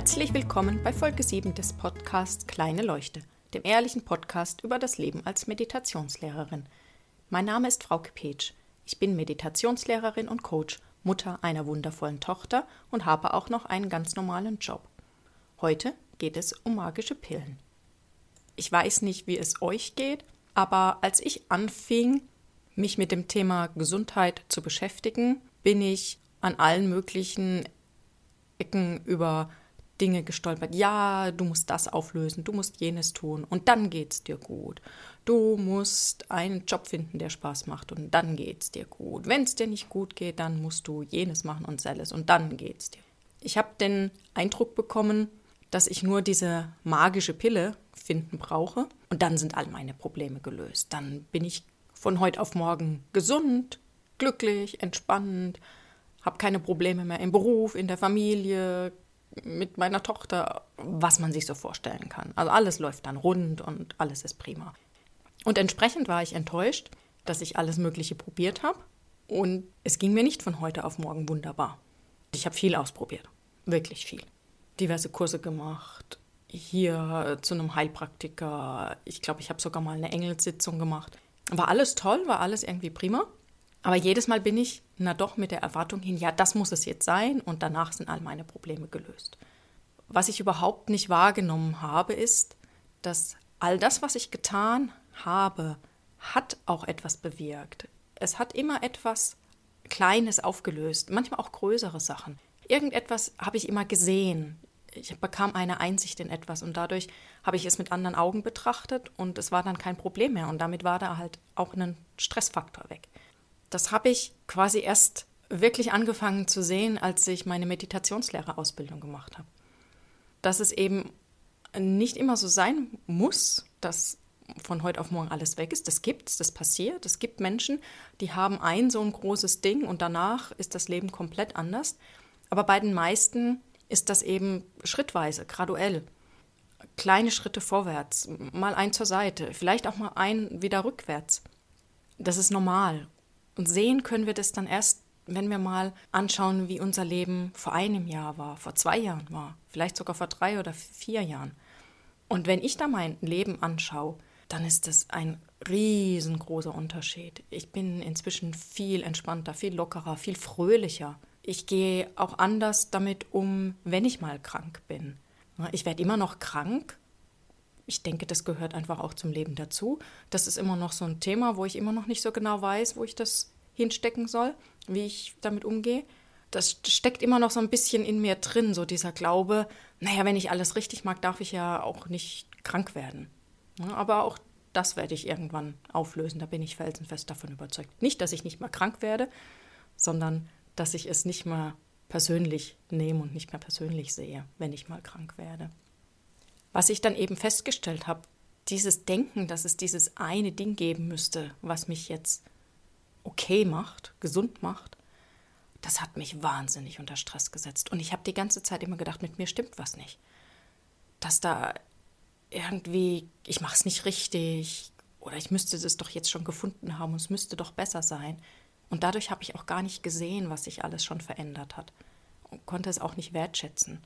Herzlich willkommen bei Folge 7 des Podcasts Kleine Leuchte, dem ehrlichen Podcast über das Leben als Meditationslehrerin. Mein Name ist Frauke Petsch. Ich bin Meditationslehrerin und Coach, Mutter einer wundervollen Tochter und habe auch noch einen ganz normalen Job. Heute geht es um magische Pillen. Ich weiß nicht, wie es euch geht, aber als ich anfing, mich mit dem Thema Gesundheit zu beschäftigen, bin ich an allen möglichen Ecken über Dinge gestolpert. Ja, du musst das auflösen, du musst jenes tun und dann geht's dir gut. Du musst einen Job finden, der Spaß macht und dann geht's dir gut. Wenn es dir nicht gut geht, dann musst du jenes machen und selles und dann geht's dir. Ich habe den Eindruck bekommen, dass ich nur diese magische Pille finden brauche und dann sind all meine Probleme gelöst. Dann bin ich von heute auf morgen gesund, glücklich, entspannend, habe keine Probleme mehr im Beruf, in der Familie, mit meiner Tochter, was man sich so vorstellen kann. Also alles läuft dann rund und alles ist prima. Und entsprechend war ich enttäuscht, dass ich alles Mögliche probiert habe und es ging mir nicht von heute auf morgen wunderbar. Ich habe viel ausprobiert, wirklich viel. Diverse Kurse gemacht, hier zu einem Heilpraktiker. Ich glaube, ich habe sogar mal eine Engelssitzung gemacht. War alles toll, war alles irgendwie prima. Aber jedes Mal bin ich, na doch, mit der Erwartung hin, ja, das muss es jetzt sein und danach sind all meine Probleme gelöst. Was ich überhaupt nicht wahrgenommen habe, ist, dass all das, was ich getan habe, hat auch etwas bewirkt. Es hat immer etwas Kleines aufgelöst, manchmal auch größere Sachen. Irgendetwas habe ich immer gesehen. Ich bekam eine Einsicht in etwas und dadurch habe ich es mit anderen Augen betrachtet und es war dann kein Problem mehr und damit war da halt auch ein Stressfaktor weg das habe ich quasi erst wirklich angefangen zu sehen, als ich meine Meditationslehrerausbildung gemacht habe. Dass es eben nicht immer so sein muss, dass von heute auf morgen alles weg ist. Das gibt's, das passiert. Es gibt Menschen, die haben ein so ein großes Ding und danach ist das Leben komplett anders. Aber bei den meisten ist das eben schrittweise, graduell. Kleine Schritte vorwärts, mal ein zur Seite, vielleicht auch mal ein wieder rückwärts. Das ist normal. Und sehen können wir das dann erst, wenn wir mal anschauen, wie unser Leben vor einem Jahr war, vor zwei Jahren war, vielleicht sogar vor drei oder vier Jahren. Und wenn ich da mein Leben anschaue, dann ist das ein riesengroßer Unterschied. Ich bin inzwischen viel entspannter, viel lockerer, viel fröhlicher. Ich gehe auch anders damit um, wenn ich mal krank bin. Ich werde immer noch krank. Ich denke, das gehört einfach auch zum Leben dazu. Das ist immer noch so ein Thema, wo ich immer noch nicht so genau weiß, wo ich das hinstecken soll, wie ich damit umgehe. Das steckt immer noch so ein bisschen in mir drin, so dieser Glaube, naja, wenn ich alles richtig mag, darf ich ja auch nicht krank werden. aber auch das werde ich irgendwann auflösen, da bin ich felsenfest davon überzeugt. Nicht, dass ich nicht mehr krank werde, sondern dass ich es nicht mehr persönlich nehme und nicht mehr persönlich sehe, wenn ich mal krank werde. Was ich dann eben festgestellt habe, dieses Denken, dass es dieses eine Ding geben müsste, was mich jetzt okay macht, gesund macht, das hat mich wahnsinnig unter Stress gesetzt. Und ich habe die ganze Zeit immer gedacht, mit mir stimmt was nicht. Dass da irgendwie, ich mache es nicht richtig oder ich müsste es doch jetzt schon gefunden haben und es müsste doch besser sein. Und dadurch habe ich auch gar nicht gesehen, was sich alles schon verändert hat und konnte es auch nicht wertschätzen.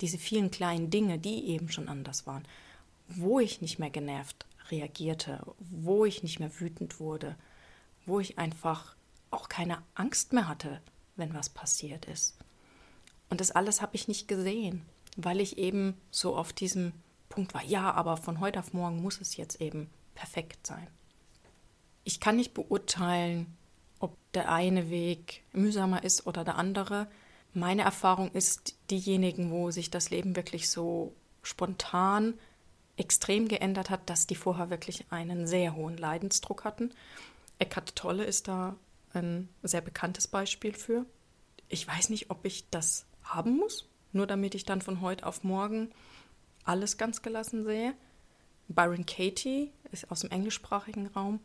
Diese vielen kleinen Dinge, die eben schon anders waren, wo ich nicht mehr genervt reagierte, wo ich nicht mehr wütend wurde, wo ich einfach auch keine Angst mehr hatte, wenn was passiert ist. Und das alles habe ich nicht gesehen, weil ich eben so auf diesem Punkt war, ja, aber von heute auf morgen muss es jetzt eben perfekt sein. Ich kann nicht beurteilen, ob der eine Weg mühsamer ist oder der andere. Meine Erfahrung ist diejenigen, wo sich das Leben wirklich so spontan extrem geändert hat, dass die vorher wirklich einen sehr hohen Leidensdruck hatten Eckhart Tolle ist da ein sehr bekanntes Beispiel für. Ich weiß nicht, ob ich das haben muss, nur damit ich dann von heute auf morgen alles ganz gelassen sehe. Byron Katie ist aus dem englischsprachigen Raum.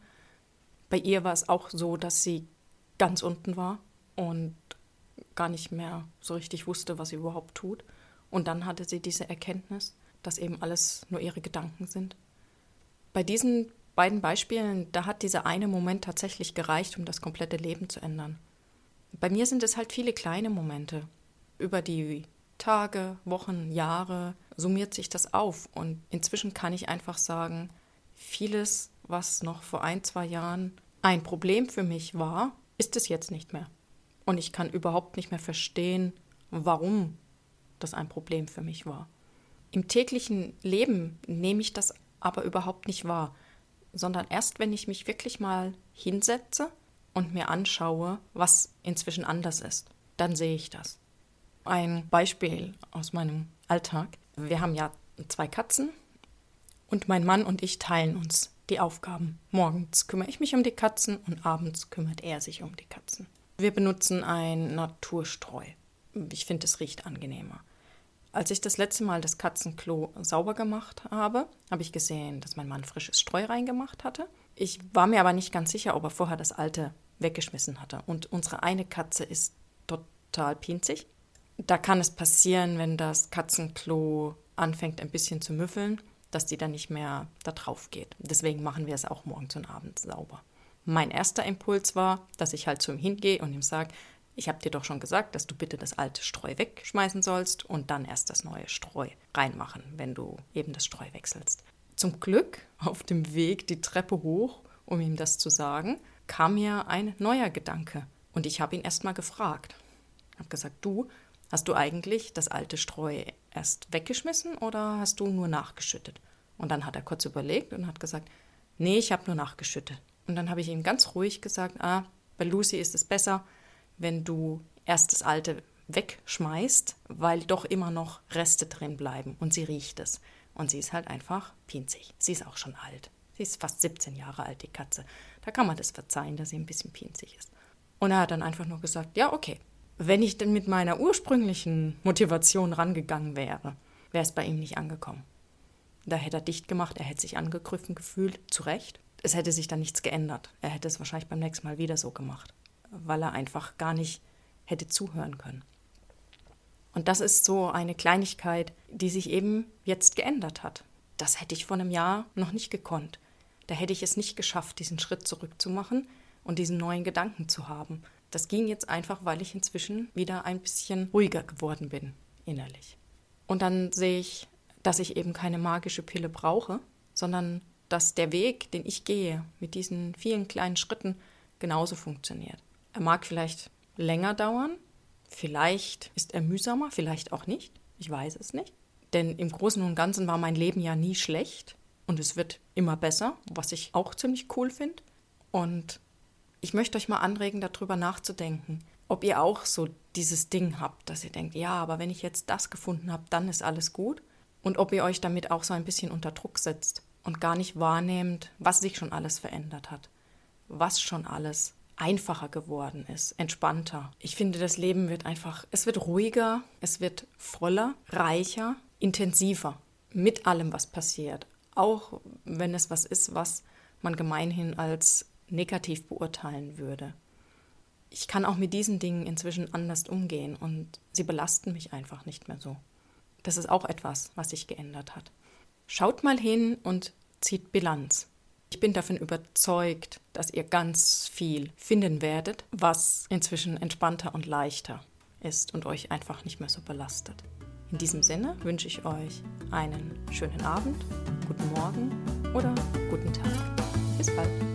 Bei ihr war es auch so, dass sie ganz unten war und gar nicht mehr so richtig wusste, was sie überhaupt tut. Und dann hatte sie diese Erkenntnis, dass eben alles nur ihre Gedanken sind. Bei diesen beiden Beispielen, da hat dieser eine Moment tatsächlich gereicht, um das komplette Leben zu ändern. Bei mir sind es halt viele kleine Momente, über die Tage, Wochen, Jahre summiert sich das auf. Und inzwischen kann ich einfach sagen, vieles, was noch vor ein, zwei Jahren ein Problem für mich war, ist es jetzt nicht mehr. Und ich kann überhaupt nicht mehr verstehen, warum das ein Problem für mich war. Im täglichen Leben nehme ich das aber überhaupt nicht wahr, sondern erst wenn ich mich wirklich mal hinsetze und mir anschaue, was inzwischen anders ist, dann sehe ich das. Ein Beispiel aus meinem Alltag. Wir haben ja zwei Katzen und mein Mann und ich teilen uns die Aufgaben. Morgens kümmere ich mich um die Katzen und abends kümmert er sich um die Katzen. Wir benutzen ein Naturstreu. Ich finde, es riecht angenehmer. Als ich das letzte Mal das Katzenklo sauber gemacht habe, habe ich gesehen, dass mein Mann frisches Streu reingemacht hatte. Ich war mir aber nicht ganz sicher, ob er vorher das alte weggeschmissen hatte. Und unsere eine Katze ist total pinzig. Da kann es passieren, wenn das Katzenklo anfängt ein bisschen zu müffeln, dass die dann nicht mehr da drauf geht. Deswegen machen wir es auch morgens und abends sauber. Mein erster Impuls war, dass ich halt zu ihm hingehe und ihm sage, ich habe dir doch schon gesagt, dass du bitte das alte Streu wegschmeißen sollst und dann erst das neue Streu reinmachen, wenn du eben das Streu wechselst. Zum Glück auf dem Weg die Treppe hoch, um ihm das zu sagen, kam mir ein neuer Gedanke und ich habe ihn erst mal gefragt. Ich habe gesagt, du, hast du eigentlich das alte Streu erst weggeschmissen oder hast du nur nachgeschüttet? Und dann hat er kurz überlegt und hat gesagt, nee, ich habe nur nachgeschüttet. Und dann habe ich ihm ganz ruhig gesagt, ah, bei Lucy ist es besser, wenn du erst das alte wegschmeißt, weil doch immer noch Reste drin bleiben und sie riecht es. Und sie ist halt einfach pinzig. Sie ist auch schon alt. Sie ist fast 17 Jahre alt, die Katze. Da kann man das verzeihen, dass sie ein bisschen pinzig ist. Und er hat dann einfach nur gesagt, ja, okay. Wenn ich denn mit meiner ursprünglichen Motivation rangegangen wäre, wäre es bei ihm nicht angekommen. Da hätte er dicht gemacht, er hätte sich angegriffen gefühlt, zu Recht. Es hätte sich dann nichts geändert. Er hätte es wahrscheinlich beim nächsten Mal wieder so gemacht weil er einfach gar nicht hätte zuhören können. Und das ist so eine Kleinigkeit, die sich eben jetzt geändert hat. Das hätte ich vor einem Jahr noch nicht gekonnt. Da hätte ich es nicht geschafft, diesen Schritt zurückzumachen und diesen neuen Gedanken zu haben. Das ging jetzt einfach, weil ich inzwischen wieder ein bisschen ruhiger geworden bin, innerlich. Und dann sehe ich, dass ich eben keine magische Pille brauche, sondern dass der Weg, den ich gehe, mit diesen vielen kleinen Schritten genauso funktioniert. Er mag vielleicht länger dauern, vielleicht ist er mühsamer, vielleicht auch nicht. Ich weiß es nicht. Denn im Großen und Ganzen war mein Leben ja nie schlecht und es wird immer besser, was ich auch ziemlich cool finde. Und ich möchte euch mal anregen, darüber nachzudenken, ob ihr auch so dieses Ding habt, dass ihr denkt, ja, aber wenn ich jetzt das gefunden habe, dann ist alles gut. Und ob ihr euch damit auch so ein bisschen unter Druck setzt und gar nicht wahrnehmt, was sich schon alles verändert hat, was schon alles einfacher geworden ist, entspannter. Ich finde, das Leben wird einfach, es wird ruhiger, es wird voller, reicher, intensiver mit allem, was passiert. Auch wenn es was ist, was man gemeinhin als negativ beurteilen würde. Ich kann auch mit diesen Dingen inzwischen anders umgehen und sie belasten mich einfach nicht mehr so. Das ist auch etwas, was sich geändert hat. Schaut mal hin und zieht Bilanz. Ich bin davon überzeugt, dass ihr ganz viel finden werdet, was inzwischen entspannter und leichter ist und euch einfach nicht mehr so belastet. In diesem Sinne wünsche ich euch einen schönen Abend, guten Morgen oder guten Tag. Bis bald.